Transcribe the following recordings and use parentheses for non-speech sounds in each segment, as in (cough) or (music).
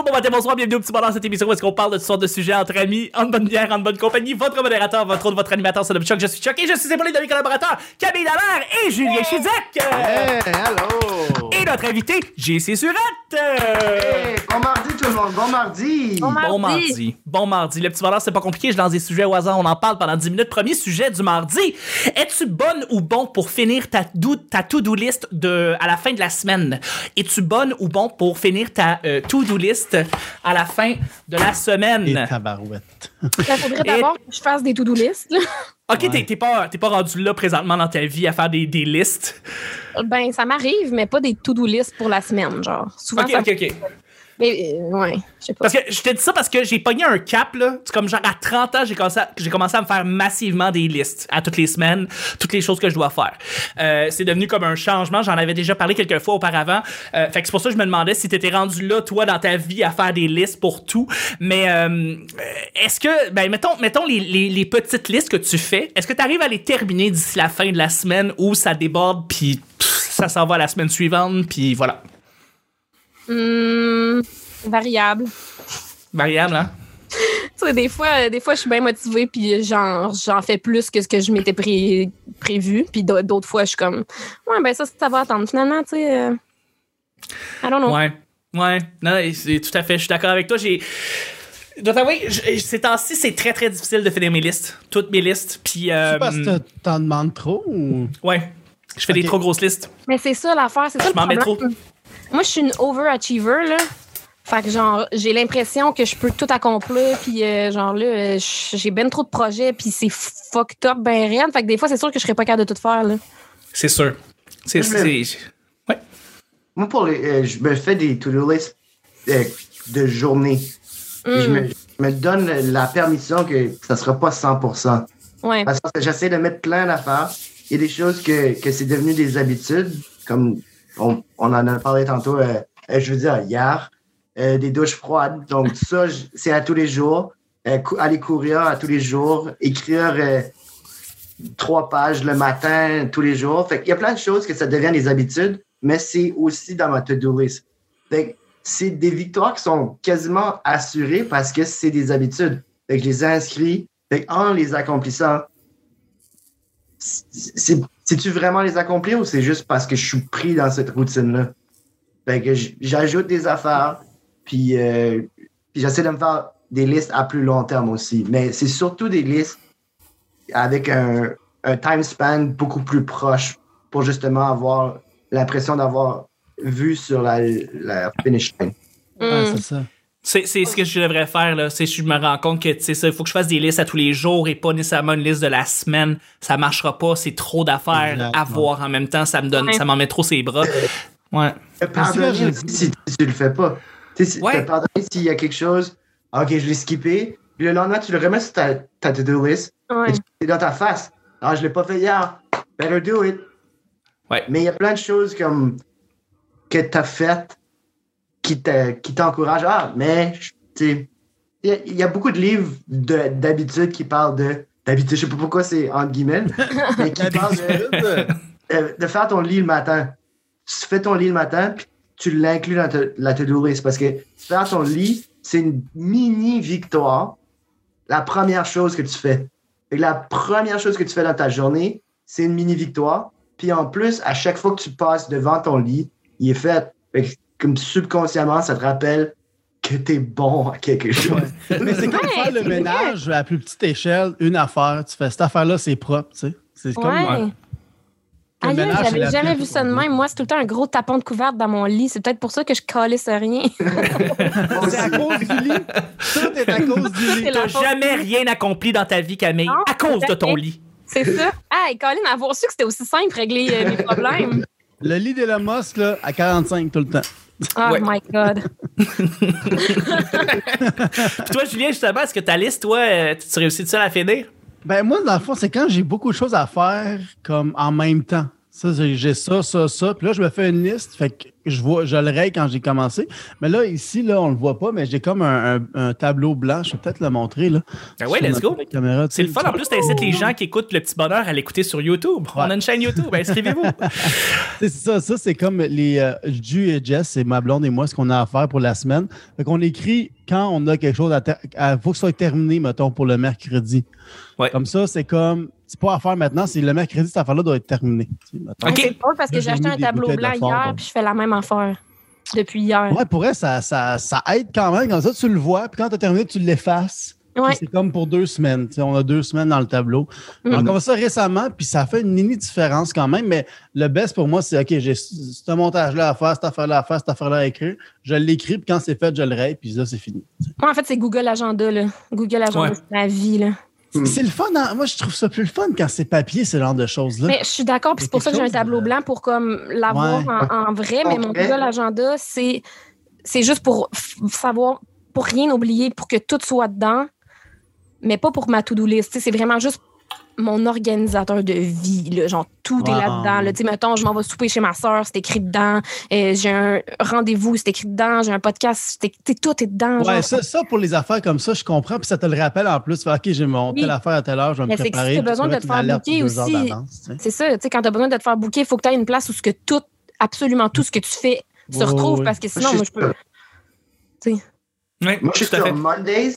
bonjour, bon matin, bonsoir, bienvenue au petit bonheur cette émission où est-ce qu'on parle de toutes sortes de sujets entre amis, en bonne bière, en bonne compagnie. Votre modérateur, votre autre, votre animateur, c'est le Chuck, je suis Chuck et je suis épaulé de mes collaborateurs Camille Dallaire et Julien Chidiac. Hey, hello! Et notre invité, JC Surette. Hey, bon mardi tout le monde, bon mardi! Bon mardi. Bon mardi. Bon mardi. Le petit bonheur, c'est pas compliqué. Je lance des sujets au hasard. On en parle pendant 10 minutes. Premier sujet du mardi. Es-tu bonne ou bon pour finir ta, do- ta to-do list de, à la fin de la semaine? Es-tu bonne ou bon pour finir ta euh, to-do list à la fin de la Et semaine? tabarouette. (laughs) Il faudrait d'abord que je fasse des to-do list. là. Ok, t'es- t'es pas, t'es pas rendu là présentement dans ta vie à faire des, des listes. Ben, ça m'arrive, mais pas des to-do list pour la semaine, genre. Souvent, Ok, ça ok, ok. Mais, euh, je sais pas. Parce que je te dis ça parce que j'ai pogné un cap, là. C'est comme genre à 30 ans, j'ai commencé, à, j'ai commencé à me faire massivement des listes à toutes les semaines, toutes les choses que je dois faire. Euh, c'est devenu comme un changement. J'en avais déjà parlé quelques fois auparavant. Euh, fait que c'est pour ça que je me demandais si t'étais rendu là, toi, dans ta vie, à faire des listes pour tout. Mais est-ce que, ben, mettons, mettons les, petites listes que tu fais, est-ce que tu arrives à les terminer d'ici la fin de la semaine ou ça déborde puis ça s'en va à la semaine suivante puis voilà. Hum, variable. Variable, hein? Tu sais, des fois, euh, des fois, je suis bien motivée, puis genre, j'en fais plus que ce que je m'étais pré- prévu. Puis d'au- d'autres fois, je suis comme, ouais, ben ça, ça va attendre. Finalement, tu sais, euh, I don't know. Ouais, ouais, non, c'est tout à fait, je suis d'accord avec toi. J'ai. Je dois t'avouer, je- ces temps-ci, c'est très très difficile de finir mes listes, toutes mes listes. Puis, euh, C'est parce que t'en demandes trop ou. ouais, je fais des trop grosses listes. Mais c'est ça l'affaire, c'est ça Je le m'en mets problème. Moi, je suis une overachiever, là. Fait que, genre, j'ai l'impression que je peux tout accomplir, puis euh, genre, là, j'ai ben trop de projets, puis c'est fucked up, ben rien. Fait que des fois, c'est sûr que je serais pas capable de tout faire, là. C'est sûr. C'est. Ouais. Moi, pour les, euh, je me fais des to-do lists euh, de journée. Et Je, Mm. me, je me donne la permission que ça sera pas 100%. Ouais. Parce que j'essaie de mettre plein d'affaires. Il y a des choses que, que c'est devenu des habitudes, comme on, en a parlé tantôt, euh, euh, je veux dire, hier, euh, des douches froides. Donc, ça, c'est à tous les jours. Aller courir à tous les jours, écrire trois pages le matin tous les jours. Fait qu'il y a plein de choses que ça devient des habitudes, mais c'est aussi dans ma to-do list. C'est des victoires qui sont quasiment assurées parce que c'est des habitudes. Je les. Fait en les accomplissant, c'est- c'est-tu vraiment les accomplir ou c'est juste parce que je suis pris dans cette routine-là? Fait que j'ajoute des affaires, puis, euh, puis j'essaie de me faire des listes à plus long terme aussi. Mais c'est surtout des listes avec un, un time span beaucoup plus proche pour justement avoir l'impression d'avoir vu sur la, la finish line. Ouais, Mm. c'est ça. C'est c'est ce que je devrais faire, là. C'est je me rends compte que, sais, ça, il faut que je fasse des listes à tous les jours et pas nécessairement une liste de la semaine. Ça marchera pas. C'est trop d'affaires à voir en même temps. Ça me donne, Ouais. ça m'en met trop ses bras. Ouais. Te Pardonner aussi si, tu le fais pas. Tu sais, si- Ouais. pardonner s'il y a quelque chose, ok, je l'ai skippé, puis le lendemain, tu le remets sur ta, ta to-do list, Ouais. et tu- c'est dans ta face. Ah, je l'ai pas fait hier. Better do it. Ouais. Mais il y a plein de choses comme que tu as faites qui te- qui t'encouragent. Ah, mais tu sais, il y, a- il y a beaucoup de livres de- d'habitude qui parlent de d'habitude, je sais pas pourquoi c'est entre guillemets, (laughs) mais qui parlent de, euh, de faire ton lit le matin. Tu fais ton lit le matin, puis tu l'inclus dans ta- la list parce que faire ton lit, c'est une mini victoire. La première chose que tu fais. Fait que la première chose que tu fais dans ta journée, c'est une mini victoire. Puis en plus, à chaque fois que tu passes devant ton lit, il est fait. Fait que comme subconsciemment, ça te rappelle que tu es bon à quelque chose. Mais c'est comme Ouais, faire le ménage à plus petite échelle, une affaire. Tu fais cette affaire-là, c'est propre, tu sais. C'est comme. Ouais. ouais. J'avais la jamais vu ça de même. Moi, c'est tout le temps un gros tapon de couverte dans mon lit. C'est peut-être pour ça que je calisse rien. (laughs) C'est à cause du lit. Tout est à cause du lit. La T'as jamais rien accompli dans ta vie, Camille, Non, à cause de ton lit. C'est ça. Ah, et Colin, avoir su que c'était aussi simple régler euh, mes problèmes. Le lit d'Elon Musk, là, à 45 tout le temps. Oh Ouais. my God. (laughs) Puis toi, Julien, justement, est-ce que ta liste, toi, euh, tu réussis-tu à la finir? Ben, moi, dans le fond, c'est quand j'ai beaucoup de choses à faire, comme en même temps. Ça, j'ai ça, ça, ça. Puis là, je me fais une liste. Fait que je vois, je le raye quand j'ai commencé. Mais là, ici, là, on le voit pas, mais j'ai comme un, un- un tableau blanc. Je vais peut-être le montrer, là. Ah ouais, let's go. C'est le fun. En plus, t'incites les gens qui écoutent le petit bonheur à l'écouter sur YouTube. On a une chaîne YouTube. Inscrivez-vous. (laughs) C'est ça, ça c'est comme les euh, Ju et Jess, c'est ma blonde et moi, ce qu'on a à faire pour la semaine. Fait qu'on écrit quand on a quelque chose à, à- faut que ce soit terminé, mettons, pour le mercredi. Ouais. Comme ça, c'est comme c'est pas à faire maintenant, c'est le mercredi, cette affaire-là doit être terminée. tu sais, mettons. Ok. C'est drôle parce que j'ai acheté un tableau blanc hier, donc. puis je fais la même affaire depuis hier. Ouais, pour elle, ça, ça, ça aide quand même. Comme ça, tu le vois, puis quand tu as terminé, tu l'effaces. Puis Ouais. C'est comme pour deux semaines. on a deux semaines dans le tableau. Mhm. On a commencé ça récemment, puis ça fait une mini différence quand même. Mais le best pour moi, c'est OK, j'ai ce montage-là à faire, cette affaire-là à faire, cette affaire-là à écrire. Je l'écris, puis quand c'est fait, je le raye, puis là, c'est fini. Moi, en fait, c'est Google Agenda. Là. Google Agenda, Ouais. c'est ma vie. Là. Hmm. C'est le fun. hein? Moi, je trouve ça plus le fun quand c'est papier, ce genre de choses-là. Mais je suis d'accord, puis c'est pour ça que j'ai un tableau de- blanc pour comme l'avoir Ouais. en, en vrai, mais mon. Google Agenda, c'est c'est juste pour savoir, pour rien oublier, pour que tout soit dedans, mais pas pour ma to-do list. C'est vraiment juste mon organisateur de vie. Là. Genre, tout est là-dedans. Là. Tu sais, Mettons, je m'en vais souper chez ma soeur, c'est écrit dedans. Euh, j'ai un rendez-vous, c'est écrit dedans. J'ai un podcast, c'est écrit- tu sais, tout est dedans. Ouais, genre. ça, ça, pour les affaires comme ça, je comprends. Puis ça te le rappelle en plus. Fait, OK, j'ai mon Oui. telle affaire à telle heure, je vais me Mais c'est que si préparer. t'as puis besoin tu de te faire heures aussi. tu sais. C'est ça, tu sais, quand tu as besoin de te faire booker, il faut que tu aies une place où ce que tout, absolument tout ce que tu fais se retrouve parce que sinon, moi, je peux. Ouais, Moi, je suis sur Mondays.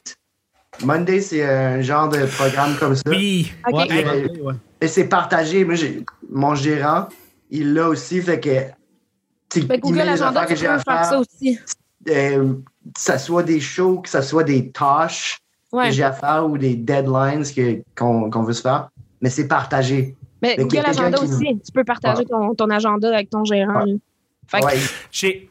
Monday, c'est un genre de programme comme ça. Oui. OK. Ouais, Hey, ouais, ouais. Et c'est partagé. Moi, j'ai mon gérant, il l'a aussi. Fait que. tu sais, Ben, il Google Agenda, tu que j'ai peux à faire ça aussi. euh, que ça soit des shows, que ça soit des tâches Ouais. que j'ai à faire ou des deadlines que- qu'on qu'on veut se faire. Mais c'est partagé. Mais Google Agenda qui- aussi, tu peux partager ton, ton agenda avec ton gérant. Ouais.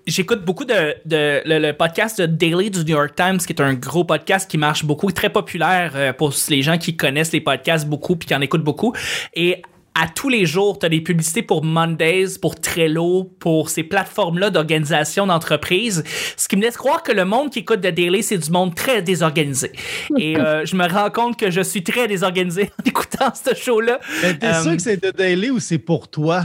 J'écoute beaucoup de, de- le, le podcast de Daily du New York Times, qui est un gros podcast qui marche beaucoup, très populaire euh, pour les gens qui connaissent les podcasts beaucoup puis qui en écoutent beaucoup. Et à tous les jours, tu as des publicités pour Mondays, pour Trello, pour ces plateformes-là d'organisation d'entreprise, ce qui me laisse croire que le monde qui écoute de Daily, c'est du monde très désorganisé. Et euh, (laughs) je me rends compte que je suis très désorganisé en (laughs) écoutant ce show-là. Mais t'es Euh, sûr que c'est de daily ou c'est pour toi?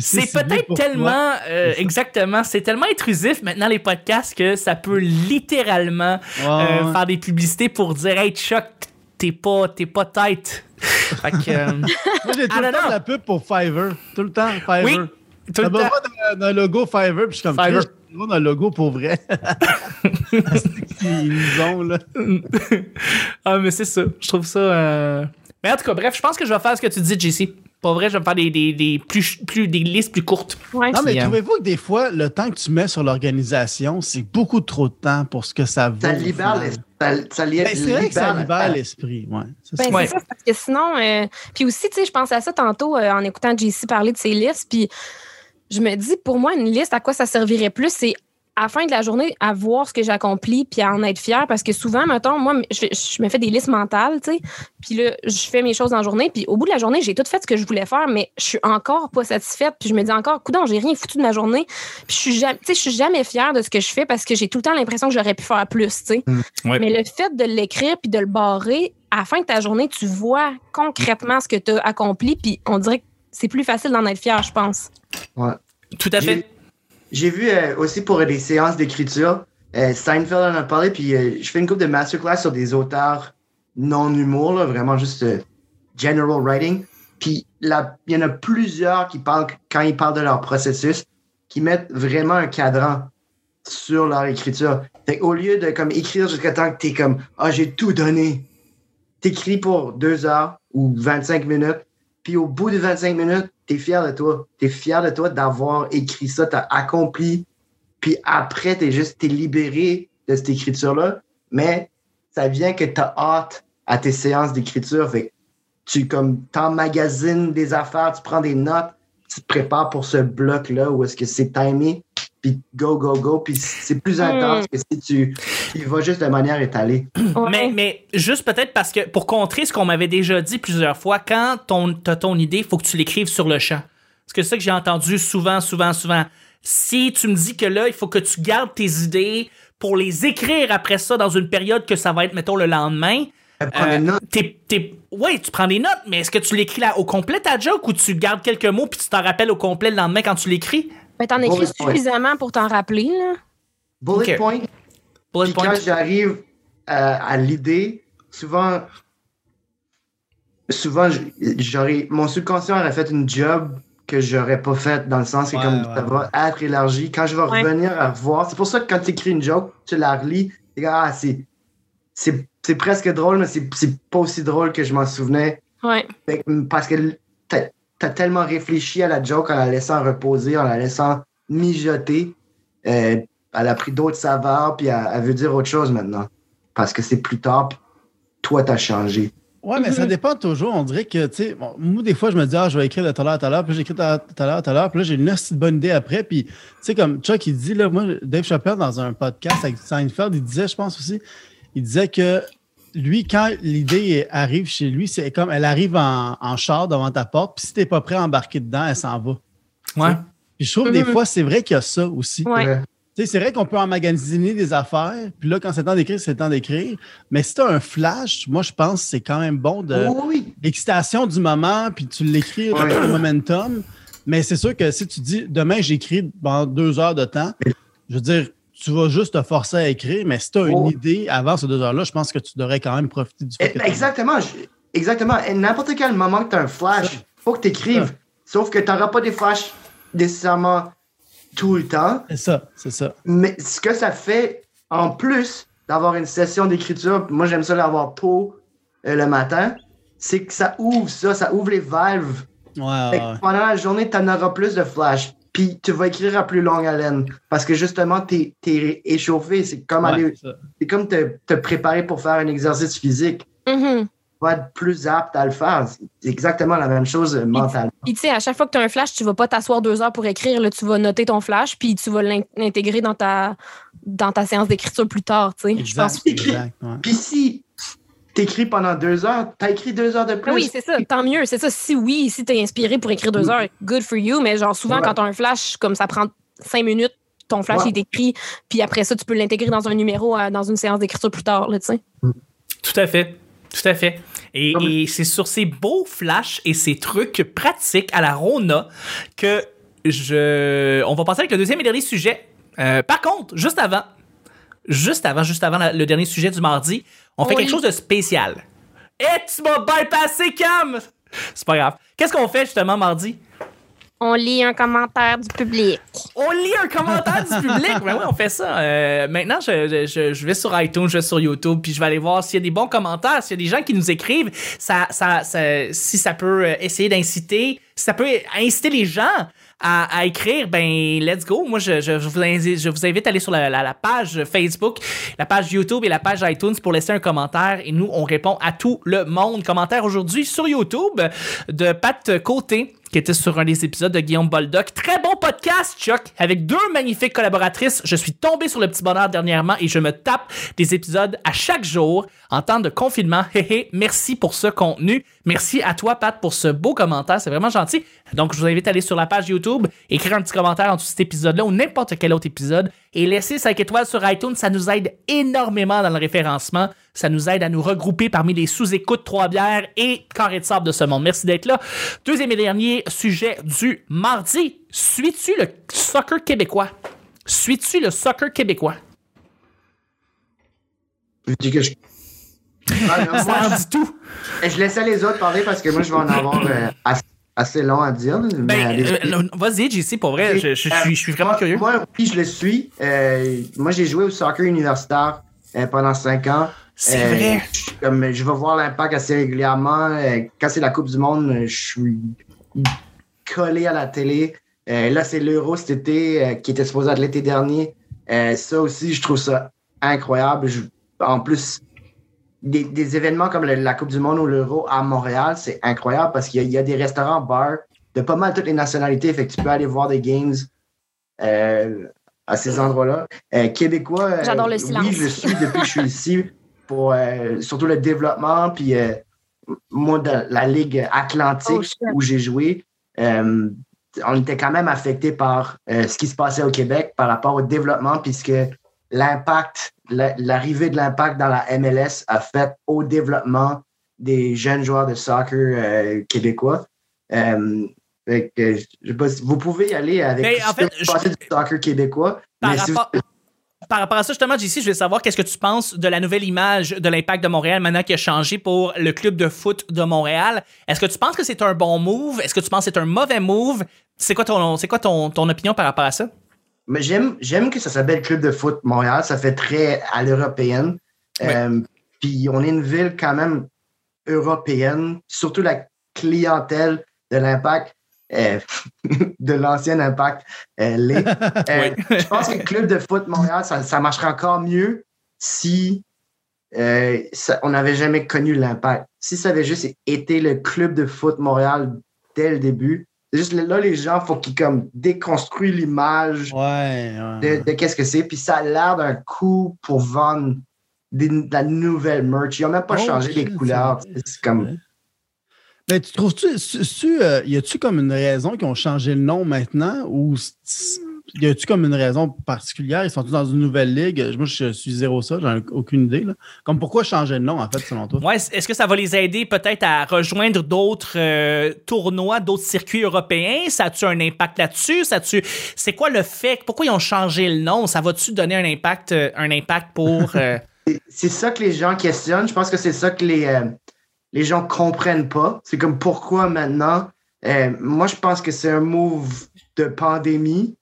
C'est peut-être tellement, euh, exactement, c'est tellement intrusif maintenant les podcasts que ça peut littéralement Ouais, euh, ouais. faire des publicités pour dire Hey Chuck, t'es pas, t'es pas tête. fait que, euh, (laughs) Moi, j'ai tout le temps de la pub pour Fiverr. Tout le temps, Fiverr. oui, tout T'as le temps. d'un- logo Fiverr, puis je suis comme Fiverr. Besoin d'un logo pour vrai. (laughs) C'est qu'ils nous ont, là. (laughs) ah, mais c'est ça. Je trouve ça. euh, Mais en tout cas, bref, je pense que je vais faire ce que tu dis, JC. Pas vrai, je vais me faire des, des, des plus, plus, des listes plus courtes. ouais. Non, mais euh, trouvez-vous que des fois, le temps que tu mets sur l'organisation, c'est beaucoup trop de temps pour ce que ça vaut? Ça libère l'esprit. Ça, ça li- Ben, c'est vrai que ça libère- l'esprit, ouais. Ben, ça. Ouais. c'est ça, parce que sinon. euh, Puis aussi, tu sais, je pensais à ça tantôt euh, en écoutant JC parler de ses listes. Puis je me dis, pour moi, une liste, à quoi ça servirait plus, c'est à la fin de la journée, à voir ce que j'ai accompli puis à en être fier. Parce que souvent, mettons, moi, je, me fais des listes mentales, tu sais. Puis là, je fais mes choses en journée. Puis au bout de la journée, j'ai tout fait ce que je voulais faire, mais je suis encore pas satisfaite. Puis je me dis encore, coudon, j'ai rien foutu de ma journée. Puis je suis jamais, tu sais, je suis jamais fière de ce que je fais parce que j'ai tout le temps l'impression que j'aurais pu faire plus, tu sais. Ouais. Mais le fait de l'écrire puis de le barrer, à la fin de ta journée, tu vois concrètement ce que tu as accompli. Puis on dirait que c'est plus facile d'en être fier, je pense. Ouais. Tout à fait. J'ai- vu euh, aussi pour des séances d'écriture, euh, Seinfeld en a parlé, puis euh, je fais une couple de masterclass sur des auteurs non-humour, vraiment juste euh, general writing. Puis il y en a plusieurs qui parlent, quand ils parlent de leur processus, qui mettent vraiment un cadran sur leur écriture. Fait au lieu de comme écrire jusqu'à temps que tu es comme Ah, j'ai tout donné, t'écris pour deux heures ou 25 minutes, puis au bout de 25 minutes, t'es fier de toi. T'es fier de toi d'avoir écrit ça, t'as accompli, puis après, t'es juste, t'es libéré de cette écriture-là, mais ça vient que t'as hâte à tes séances d'écriture. Fait tu comme t'emmagasines des affaires, tu prends des notes, tu te prépares pour ce bloc-là où est-ce que c'est timé, puis go, go, go, puis c'est plus intense que si tu, tu y vas juste de manière étalée. Ouais. Mais, mais juste peut-être parce que pour contrer ce qu'on m'avait déjà dit plusieurs fois, quand ton, t'as ton idée, il faut que tu l'écrives sur le champ. Parce que c'est ça que j'ai entendu souvent, souvent, souvent. Si tu me dis que là, il faut que tu gardes tes idées pour les écrire après ça dans une période que ça va être, mettons, le lendemain, Elle prend des notes. t'es- t'es- ouais, tu prends des notes, mais est-ce que tu l'écris là au complet ta joke ou tu gardes quelques mots puis tu t'en rappelles au complet le lendemain quand tu l'écris? Ben, t'en écris Bullet point. suffisamment pour t'en rappeler, là. Bullet point. Bullet Puis point. quand j'arrive à, à l'idée, souvent, souvent, j'aurais, mon subconscient aurait fait une job que j'aurais pas faite dans le sens que Ouais, comme ouais. ça va être élargi. Quand je vais Ouais. revenir à voir, c'est pour ça que quand tu écris une joke, tu la relis, ah, c'est, c'est, c'est presque drôle, mais c'est, c'est pas aussi drôle que je m'en souvenais. Parce que t'as, tellement réfléchi à la joke en la laissant reposer, en la laissant mijoter. Euh, elle a pris d'autres saveurs, puis elle, elle veut dire autre chose maintenant. Parce que c'est plus tard, puis toi, t'as changé. Ouais, mais ça Mhm. dépend toujours. On dirait que, tu sais, bon, moi, des fois, je me dis, ah, je vais écrire de tout à l'heure, tout à l'heure, puis j'écris tout à tout à l'heure, tout à l'heure, puis là, j'ai une assez bonne idée après. Puis, tu sais, comme Chuck, il dit, là, moi, Dave Chappelle, dans un podcast avec Seinfeld, il disait, je pense aussi, il disait que lui, quand l'idée arrive chez lui, c'est comme elle arrive en, en char devant ta porte, puis si t'es pas prêt à embarquer dedans, elle s'en va. Ouais. Puis je trouve, des Mhm. fois, c'est vrai qu'il y a ça aussi. Ouais. Tu sais, c'est vrai qu'on peut emmagasiner des affaires, puis là, quand c'est le temps d'écrire, c'est le temps d'écrire. Mais si tu as un flash, moi, je pense que c'est quand même bon de oui, oui. l'excitation du moment, puis tu l'écris Ouais. avec le momentum. Mais c'est sûr que si tu dis demain, j'écris pendant deux heures de temps, je veux dire, tu vas juste te forcer à écrire, mais si tu as une Oh. idée avant ces deux heures-là, je pense que tu devrais quand même profiter du fait que Eh, t'as- Exactement. je- Exactement. N'importe quel moment que tu as un flash, faut que tu écrives. Sauf que tu n'auras pas des flashs nécessairement tout le temps. C'est ça, c'est ça. Mais ce que ça fait, en plus d'avoir une session d'écriture, moi j'aime ça l'avoir tôt euh, le matin, c'est que ça ouvre ça, ça ouvre les valves. Ouais, ouais. pendant la journée, tu en auras plus de flash. Puis tu vas écrire à plus longue haleine. Parce que justement, tu es, échauffé. C'est comme, Ouais, aller, c'est comme te, te préparer pour faire un exercice physique. Mhm. Tu vas être plus apte à le faire. C'est exactement la même chose euh, mentalement. Puis, tu sais, à chaque fois que tu as un flash, tu vas pas t'asseoir deux heures pour écrire. Là, tu vas noter ton flash, puis tu vas l'in- l'intégrer dans ta, dans ta séance d'écriture plus tard. tu sais. Je pense. exact. ouais. Puis si tu écris pendant deux heures, tu as écrit deux heures de plus. Oui, c'est ça. Tant mieux. C'est ça. Si oui, si tu es inspiré pour écrire deux heures, good for you. Mais genre, souvent, Ouais. quand tu as un flash, comme ça prend cinq minutes, ton flash Ouais. est écrit, puis après ça, tu peux l'intégrer dans un numéro, euh, dans une séance d'écriture plus tard. Là, tu sais. Tout à fait. Tout à fait. Et c'est sur ces beaux flashs et ces trucs pratiques à la Rona que je. On va passer avec le deuxième et dernier sujet. Euh, par contre, juste avant, juste avant, juste avant la- le dernier sujet du mardi, on fait Oui. quelque chose de spécial. Et tu m'as bypassé, Cam! C'est pas grave. Qu'est-ce qu'on fait justement mardi? On lit un commentaire du public. On lit un commentaire du public? Ben oui, on fait ça. Euh, maintenant, je, je, je vais sur iTunes, je vais sur YouTube, puis je vais aller voir s'il y a des bons commentaires, s'il y a des gens qui nous écrivent, ça, ça, ça- si ça peut euh, essayer d'inciter, si ça peut inciter les gens à, à écrire, ben let's go. Moi, je, je, je vous, invite, je vous invite à aller sur la, la- la page Facebook, la page YouTube et la page iTunes pour laisser un commentaire. Et nous, on répond à tout le monde. Commentaire aujourd'hui sur YouTube de Pat Côté qui était sur un des épisodes de Guillaume Boldoc. Très bon podcast, Chuck, avec deux magnifiques collaboratrices. Je suis tombé sur le petit bonheur dernièrement et je me tape des épisodes à chaque jour en temps de confinement. Merci pour ce contenu. Merci à toi, Pat, pour ce beau commentaire. C'est vraiment gentil. Donc, je vous invite à aller sur la page YouTube, écrire un petit commentaire en dessous de cet épisode-là ou n'importe quel autre épisode et laisser 5 étoiles sur iTunes. Ça nous aide énormément dans le référencement. Ça nous aide à nous regrouper parmi les sous-écoutes Trois bières et Carré de sable de ce monde. Merci d'être là. Deuxième et dernier sujet du mardi. Suis-tu le soccer québécois? Suis-tu le soccer québécois? Je dis que je. (laughs) Ah, non, Ça moi, en dit tout. je, je laissais les autres parler parce que moi, je vais en avoir euh, assez, assez long à dire. Ben, allez-y. euh, vas-y, JC, pour vrai, je, je- je suis, je suis vraiment curieux. Moi, oui, je le suis. Euh, moi, j'ai joué au soccer universitaire euh, pendant cinq ans. C'est Euh, vrai. je- Comme, je vais voir l'impact assez régulièrement. Euh, quand c'est la Coupe du Monde, euh, je suis collé à la télé. Euh, là, c'est l'Euro cet été euh, qui était supposé être l'été dernier. Ça aussi, je trouve ça incroyable. Je- en plus, des, des événements comme le- la Coupe du Monde ou l'Euro à Montréal, c'est incroyable parce qu'il y, a- il y a des restaurants, bars de pas mal toutes les nationalités. Fait que tu peux aller voir des games à ces endroits-là. Québécois, J'adore le silence. oui, je suis depuis que je suis ici (laughs) pour euh, surtout le développement. Puis euh, moi, de la Ligue Atlantique Oh, où j'ai joué, euh, on était quand même affecté par ce qui se passait au Québec par rapport au développement, puisque l'impact la- l'arrivée de l'impact dans la MLS a fait au développement des jeunes joueurs de soccer québécois. Fait que, je sais pas si- vous pouvez y aller avec Mais ce en fait, que vous pensez du soccer québécois. Par mais si vous- rapport, par rapport à ça, justement, JC, je veux savoir qu'est-ce que tu penses de la nouvelle image de l'Impact de Montréal maintenant qui a changé pour le club de foot de Montréal. Est-ce que tu penses que c'est un bon move? Est-ce que tu penses que c'est un mauvais move? C'est quoi ton, c'est quoi ton, ton opinion par rapport à ça? Mais j'aime, j'aime que ça s'appelle Club de foot Montréal. Ça fait très à l'européenne. Euh, puis on est une ville quand même européenne, surtout la clientèle de l'impact, euh, (laughs) de l'ancien impact, euh. (laughs) Euh, Oui. je pense que le Club de foot Montréal, ça, ça marcherait encore mieux si euh, ça- on n'avait jamais connu l'impact. Si ça avait juste été le Club de foot Montréal dès le début, c'est juste là, les gens, faut qu'ils comme déconstruisent l'image Ouais, ouais. de, de qu'est-ce que c'est. Puis ça a l'air d'un coup pour vendre des- de la nouvelle merch. Ils n'ont même pas Oh, changé les couleurs. C'est comme. Mais tu trouves-tu, euh, y a-tu comme une raison qu'ils ont changé le nom maintenant ou y a-tu comme une raison particulière? Ils sont tous dans une nouvelle ligue? Moi, je suis zéro ça, j'en ai aucune idée. Là. Comme pourquoi changer le nom, en fait, selon toi? Ouais, est-ce que ça va les aider peut-être à rejoindre d'autres euh, tournois, d'autres circuits européens? Ça a-tu un impact là-dessus? Ça a-tu... C'est quoi le fait? Pourquoi ils ont changé le nom? Ça va-tu donner un impact, euh, un impact pour. euh, (laughs) C'est ça que les gens questionnent. Je pense que c'est ça que les, euh, les gens comprennent pas. C'est comme pourquoi maintenant. Euh, moi, je pense que c'est un move de pandémie.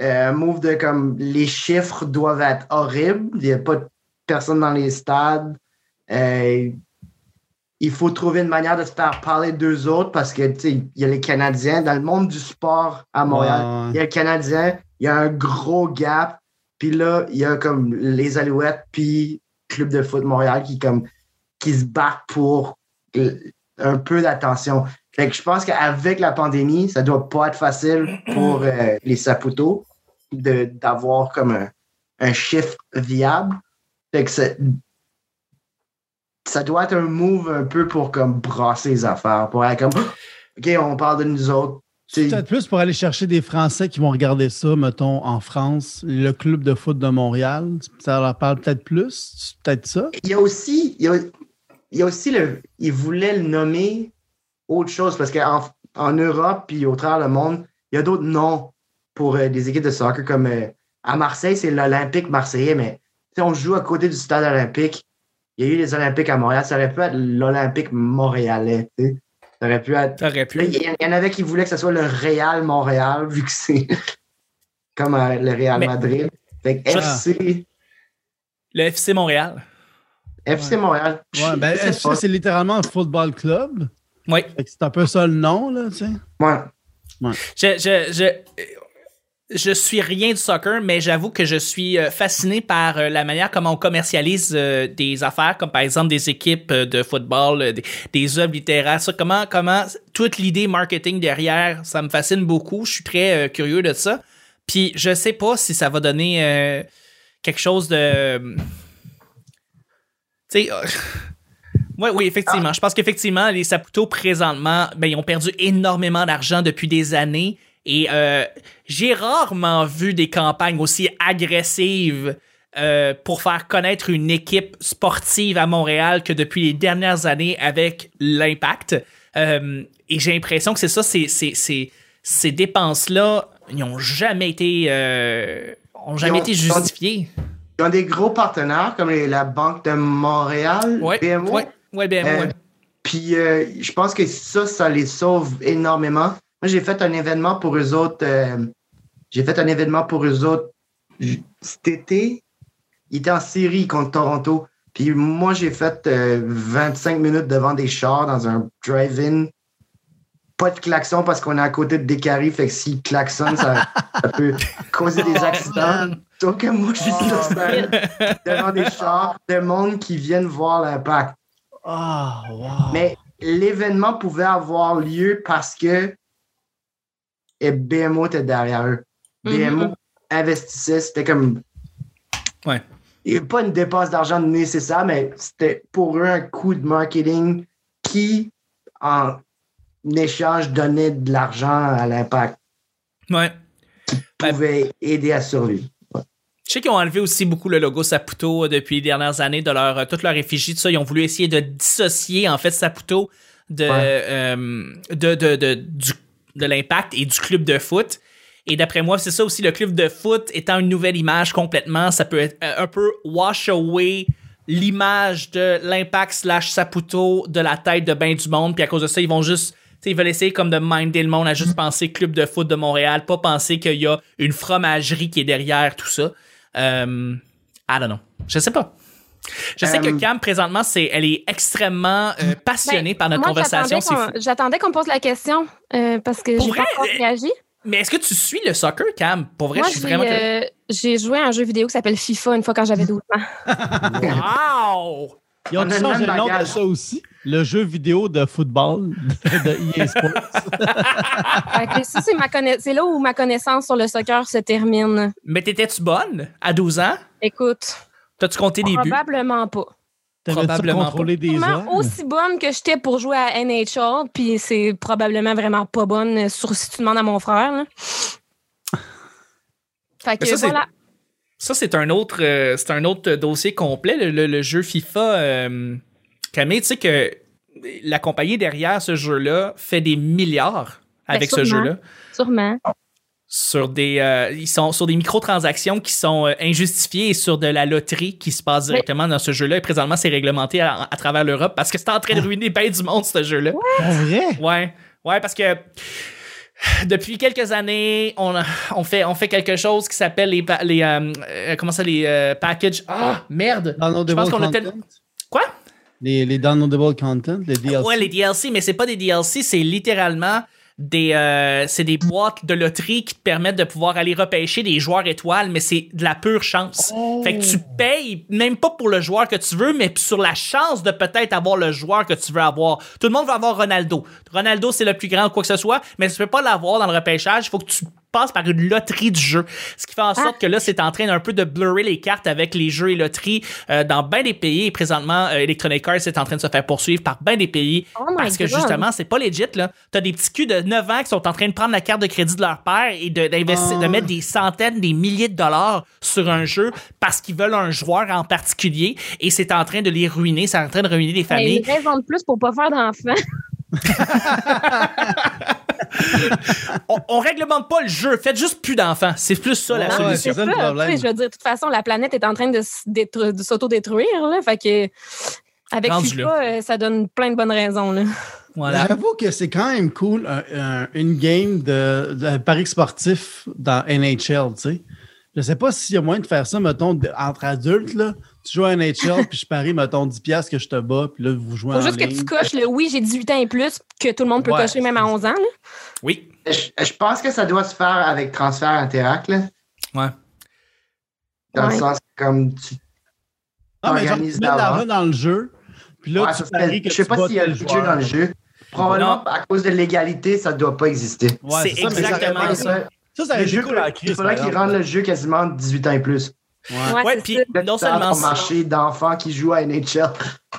Euh, un move de comme les chiffres doivent être horribles. Il n'y a pas de personne dans les stades. Euh, il faut trouver une manière de se faire parler d'eux autres parce que tu sais, il y a les Canadiens. Dans le monde du sport à Montréal, Ouais. il y a le Canadien, il y a un gros gap. Puis là, il y a comme les Alouettes, puis Club de foot Montréal qui, comme, qui se battent pour un peu d'attention. Fait que je pense qu'avec la pandémie, ça doit pas être facile pour euh, les Saputo d'avoir comme un, un chiffre viable. Fait que c'est- ça doit être un move un peu pour comme brasser les affaires, pour être comme OK, on parle de nous autres. Peut-être plus pour aller chercher des Français qui vont regarder ça, mettons, en France, le club de foot de Montréal. Ça leur parle peut-être plus? Peut-être ça? il y a aussi, il y a, il y a aussi le, il voulait le nommer autre chose parce qu'en en Europe puis au travers le monde, il y a d'autres noms pour euh, des équipes de soccer comme euh, à Marseille, c'est l'Olympique marseillais, mais sais, on joue à côté du stade olympique. Il y a eu les Olympiques à Montréal, ça aurait pu être l'Olympique montréalais. Ça aurait pu être. Pu. Il y, en- avait qui voulaient que ce soit le Real Montréal, (laughs) vu que c'est comme euh, le Real Mais- Madrid. Fait que FC, Le FC Montréal. FC Montréal. Ouais, ben, c'est littéralement un football club? Oui. C'est un peu ça le nom, là, tu sais? Ouais. Je, je, je, je suis rien du soccer, mais j'avoue que je suis euh, fasciné par euh, la manière comment on commercialise euh, des affaires, comme par exemple des équipes de football, des, des œuvres littéraires. Ça, comment, comment toute l'idée marketing derrière, ça me fascine beaucoup. Je suis très euh, curieux de ça. Puis je sais pas si ça va donner euh, quelque chose de. Sais. euh, (laughs) Oui, oui, effectivement. Je pense qu'effectivement, les Saputo, présentement, ben, ils ont perdu énormément d'argent depuis des années. Et euh, j'ai rarement vu des campagnes aussi agressives euh, pour faire connaître une équipe sportive à Montréal que depuis les dernières années avec l'impact. Euh, et j'ai l'impression que c'est ça, c'est, ces dépenses-là, ils n'ont jamais été, ont jamais ont- été justifiées. Ils ont des gros partenaires comme les- la Banque de Montréal, Ouais, BMO. ouais, BMO, Euh, ouais. Puis euh, je pense que ça, ça les sauve énormément. Moi, j'ai fait un événement pour eux autres. euh, j'ai fait un événement pour eux autres cet été. Ils étaient en série contre Toronto. Puis moi, j'ai fait euh, 25 minutes devant des chars dans un drive-in. Pas de klaxon parce qu'on est à côté de Descaries. Fait que s'ils klaxonnent, ça, ça peut causer des accidents. Donc, moi, je suis scène devant des chars de monde qui viennent voir l'impact. Ah, wow. Mais l'événement pouvait avoir lieu parce que et BMO était derrière eux. BMO investissait, c'était comme. Ouais. Il pas une dépense d'argent nécessaire, mais c'était pour eux un coup de marketing qui, en échange, donnait de l'argent à l'impact, Ouais. Ben- pouvait aider à survivre. Je sais qu'ils ont enlevé aussi beaucoup le logo Saputo euh, depuis les dernières années de leur euh, toute leur effigie, tout ça. Ils ont voulu essayer de dissocier en fait Saputo de Ouais. euh, de de de, du- de l'impact et du club de foot. Et d'après moi, c'est ça aussi le club de foot étant une nouvelle image complètement, ça peut être un peu wash away l'image de l'impact slash Saputo de la tête de ben du monde. Puis à cause de ça, ils vont juste ils veulent essayer comme de minder le monde à juste penser club de foot de Montréal, pas penser qu'il y a une fromagerie qui est derrière tout ça. Euh, I don't know. Je sais pas. Je sais que Euh, Cam, présentement, c'est, elle est extrêmement euh, passionnée Ben, par notre moi, conversation. j'attendais qu'on- me pose la question euh, parce que j'ai pas encore réagi. Mais est-ce que tu suis le soccer, Cam? Pour vrai, Moi, je suis j'ai vraiment euh, j'ai joué à un jeu vidéo qui s'appelle FIFA une fois quand j'avais 12 ans. (laughs) Wow! Ils ont changé le nom de ça aussi. Le jeu vidéo de football de, EA Sports. (laughs) Fait que ça, c'est ma conna- c'est là où ma connaissance sur le soccer se termine. Mais t'étais-tu bonne à 12 ans? Écoute, T'as-tu compté des buts? probablement pas. Probablement contrôlé des hommes? aussi bonne que j'étais pour jouer à NHL, puis c'est probablement vraiment pas bonne sur, si tu demandes à mon frère. là. Fait que ça, voilà. Ça, c'est un autre, euh, c'est un autre dossier complet, le, le- le jeu FIFA. Euh, Camille, tu sais que la compagnie derrière ce jeu-là fait des milliards Ben, avec ce jeu-là. Sûrement. Sur des, euh, ils sont sur des microtransactions qui sont euh, injustifiées et sur de la loterie qui se passe directement dans ce jeu-là. Et présentement, c'est réglementé à, à travers l'Europe parce que c'est en train de ruiner bien du monde, ce jeu-là. Ouais, ouais, parce que (laughs) depuis quelques années, on, fait, on fait quelque chose qui s'appelle les, euh, euh, comment ça, les euh, packages. Ah, merde! Downloadable Je pense qu'on a tel- Quoi? Les, les downloadable content, les DLC. Ouais, les DLC, mais c'est pas des DLC, c'est littéralement des, euh, c'est des boîtes de loterie qui te permettent de pouvoir aller repêcher des joueurs étoiles, mais c'est de la pure chance. Oh. Fait que tu payes même pas pour le joueur que tu veux, mais sur la chance de peut-être avoir le joueur que tu veux avoir. Tout le monde veut avoir Ronaldo. Ronaldo, c'est le plus grand ou quoi que ce soit, mais tu peux pas l'avoir dans le repêchage. Il faut que tu passes par une loterie du jeu. Ce qui fait en sorte que là, c'est en train d'un peu de blurrer les cartes avec les jeux et loteries euh, dans bien des pays. Et présentement, euh, Electronic Arts est en train de se faire poursuivre par bien des pays Oh parce que God. justement, c'est pas legit. là. T'as des petits culs de 9 ans qui sont en train de prendre la carte de crédit de leur père et de, d'investir, de Ah. mettre des centaines, des milliers de dollars sur un jeu parce qu'ils veulent un joueur en particulier et c'est en train de les ruiner. C'est en train de ruiner des Ben, familles. une raison de plus pour pas faire d'enfants. (laughs) (laughs) on, réglemente pas le jeu. Faites juste plus d'enfants. C'est plus ça la solution. c'est ça le tu problème. Je veux dire, de toute façon, la planète est en train de, détru- de s'autodétruire. Là, fait que avec Rendu FIFA, euh, ça donne plein de bonnes raisons. Là. Voilà. J'avoue que c'est quand même cool un- un- une game de, de paris sportif dans NHL, tu sais. Je sais pas s'il y a moyen de faire ça, mettons, de- entre adultes, là. Tu joues à NHL, puis je parie, mettons, 10$ piastres que je te bats, puis là, vous jouez Faut en juste que tu coches le oui, j'ai 18 ans et plus, que tout le monde peut Ouais, cocher même à 11 ans. Là. Oui. Je, je pense que ça doit se faire avec transfert interact, là. Ouais. Dans Ouais. le sens comme tu. Ah, mais genre, tu mets l'argent dans le jeu, puis là, Ouais, tu ça paries que je sais tu pas s'il y a le jeu dans le jeu. Probablement, Non. à cause de l'égalité, ça doit pas exister. Ouais, C'est ça, mais ça exactement aurait- ça. Ça, ça aurait Le été jeu, cool à il Chris, faudrait par qu'ils exemple. rendent le jeu quasiment 18 ans et plus. Ouais. Ouais, puis ça. non seulement ça. marché d'enfants qui jouent à NHL.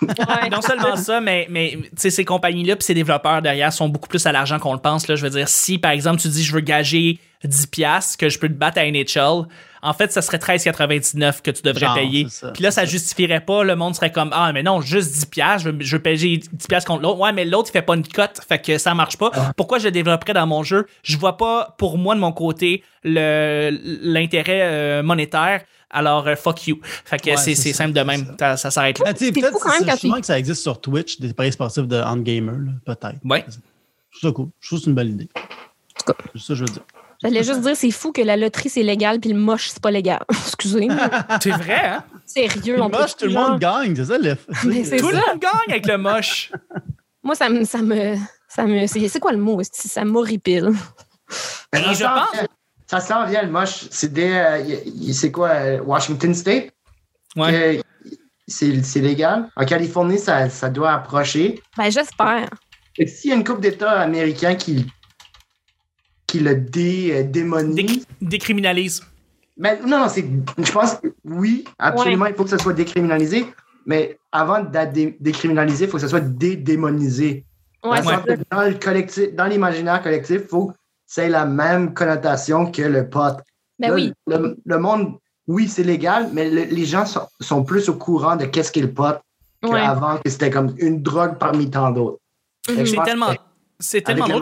Ouais. non seulement ça, mais, mais tu sais, ces compagnies-là puis ces développeurs derrière sont beaucoup plus à l'argent qu'on le pense. Là. Je veux dire, si par exemple tu dis je veux gager 10$ piastres, que je peux te battre à NHL, en fait, ça serait 13,99$ que tu devrais Genre, payer. Puis là, ça justifierait pas. Le monde serait comme Ah, mais non, juste 10$, piastres, je veux, je veux payer 10$ piastres contre l'autre. Ouais, mais l'autre, il fait pas une cote, fait que ça marche pas. Pourquoi je le développerais dans mon jeu? Je vois pas, pour moi, de mon côté, l'intérêt euh, monétaire. Alors, euh, fuck you. Fait que Ouais, c'est simple de même. ça. Ça, ça s'arrête là. Peut-être que ça existe sur Twitch, des paris sportifs de hand-gamer, peut-être. Ouais. Je trouve ça cool. Je trouve que c'est une belle idée. C'est ça que je veux dire. J'allais juste dire, c'est fou que la loterie, c'est légal, puis le moche, c'est pas légal. (laughs) Excusez. (laughs) C'est vrai, hein? Sérieux, on peut Moche, tout le monde gagne, c'est ça le. (laughs) Mais c'est Tout le monde gagne avec le moche. Moi, ça me. Ça me, ça me c'est quoi le mot? Ça m'horripile? Et ça je pense- Ça s'en vient, le moche. C'est des. euh, c'est quoi, euh, Washington State? Ouais. C'est c'est légal. En Californie, ça, ça doit approcher. Ben, j'espère. S'il y a une couple d'États américains qui, qui le dé, euh, démonisent. Dé- décriminalise. Mais non, non, c'est. Je pense que oui, absolument, il faut que ça soit décriminalisé. Mais avant d'être dé- décriminalisé, il faut que ça soit dédémonisé. Ouais, Dans le sens c'est que dans le collectif, dans l'imaginaire collectif, il faut que ça ait la même connotation que le pot. Ben Là, oui. Le, le monde oui, c'est légal, mais le- les gens sont, sont plus au courant de qu'est-ce qu'est le pot Ouais. qu'avant que c'était comme une drogue parmi tant d'autres. Je C'est tellement, c'est tellement drôle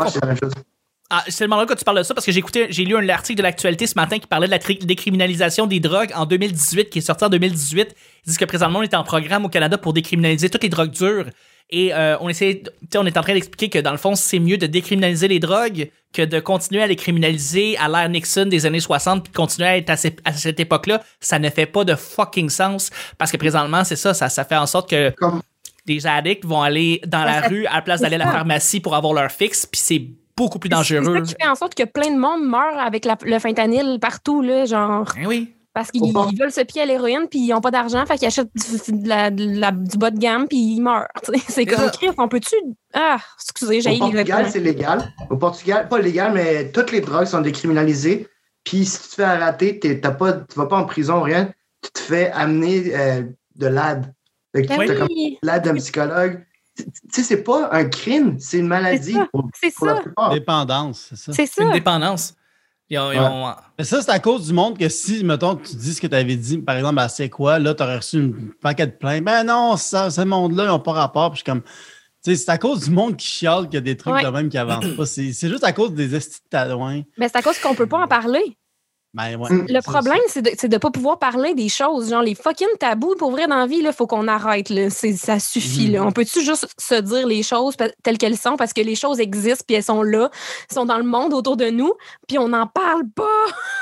Ah, c'est tellement drôle que tu parles de ça parce que j'ai écouté, j'ai lu un article de l'actualité ce matin qui parlait de la décriminalisation des drogues en 2018, qui est sorti en 2018. Ils disent que présentement, on est en programme au Canada pour décriminaliser toutes les drogues dures. Et euh, on essaie, on est en train d'expliquer que dans le fond, c'est mieux de décriminaliser les drogues que de continuer à les criminaliser à l'ère Nixon des années 60 puis de continuer à être à, ces- à cette époque-là. Ça ne fait pas de fucking sens parce que présentement, c'est ça, ça, ça fait en sorte que Comme, des addicts vont aller dans la rue à la place d'aller à la pharmacie pour avoir leur fixe, puis c'est beaucoup plus C'est dangereux. ça qui fait en sorte que plein de monde meurt avec la- le fentanyl partout, là, genre. Ben oui. Parce qu'ils veulent se pied à l'héroïne, puis ils n'ont pas d'argent, fait qu'ils achètent du, de la- de la- du bas de gamme, puis ils meurent. tu. C'est C'est comme, ça. Chris, on peut-tu. Ah, excusez, j'ai au Portugal, c'est légal. Au Portugal, pas légal, mais toutes les drogues sont décriminalisées. Puis si tu te fais arrêter, t'es- t'as pas, tu vas pas en prison, rien. Tu te fais amener euh, de l'aide. Que Ben comme oui, l'aide d'un psychologue. Tu sais, c'est pas un crime, c'est une maladie. C'est ça, pour, c'est pour la ça. plupart. Dépendance, c'est ça. c'est C'est une ça. dépendance. Ils ont- ils Ouais. ont- Mais ça, c'est à cause du monde que si, mettons, tu dis ce que tu avais dit, par exemple, à C'est quoi, là, tu aurais reçu une paquet de plaintes. Ben non, ça, ce monde-là, ils n'ont pas rapport. Puis je suis comme. Tu sais, c'est à cause du monde qui chiale qu'il y a des trucs Ouais. de même qui avancent pas. C'est juste à cause des estis de talouins. Ben, c'est à cause qu'on peut pas en parler. Ben, ouais. Le problème, c'est de, de pas pouvoir parler des choses. Genre, les fucking tabous, pour vrai, dans la vie, il faut qu'on arrête. Là. C'est- Ça suffit. Mhm. Là. On peut-tu juste se dire les choses telles qu'elles sont parce que les choses existent puis elles sont là, elles sont dans le monde autour de nous, puis on n'en parle pas.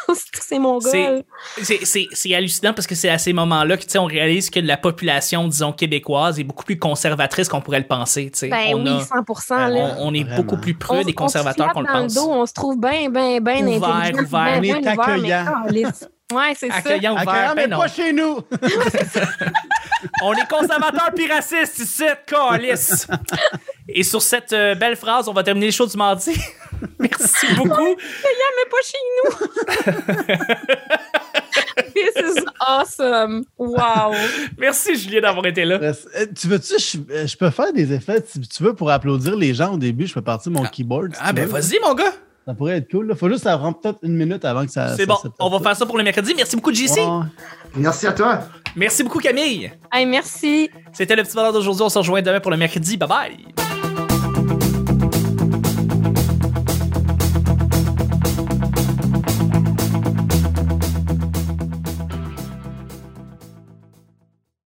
(laughs) c'est mon gars. C'est- hallucinant parce que c'est à ces moments-là que tu sais, on réalise que la population, disons, québécoise est beaucoup plus conservatrice qu'on pourrait le penser. Ben on, oui, a- 100 là. on, on est Vraiment. beaucoup plus près des on se conservateurs qu'on le dans pense. dos, on se trouve bien, bien, bien Ouvert, intelligent. ouvert. ben, ben mais accueillant. Ouais, c'est ça. Accueillant, ouvert. Accueillant, mais Ben non. pas chez nous! (laughs) On est conservateurs puis racistes ici, calice. Et sur cette euh, belle phrase, on va terminer les choses du mardi. (laughs) Merci beaucoup. mais pas chez nous. (laughs) This is awesome. Wow. Merci, Julien, d'avoir été là. Euh, Tu veux-tu, je, euh, je peux faire des effets si tu veux pour applaudir les gens au début. Je peux partir mon keyboard. si Ah, ben vas-y, mon gars. Ça pourrait être cool. Il faut juste avoir peut-être une minute avant que ça. C'est ça bon. On va faire ça pour le mercredi. Merci beaucoup, JC. Ouais. Merci à toi. Merci beaucoup, Camille. Hey, merci. C'était le petit bonheur d'aujourd'hui. On se rejoint demain pour le mercredi. Bye bye.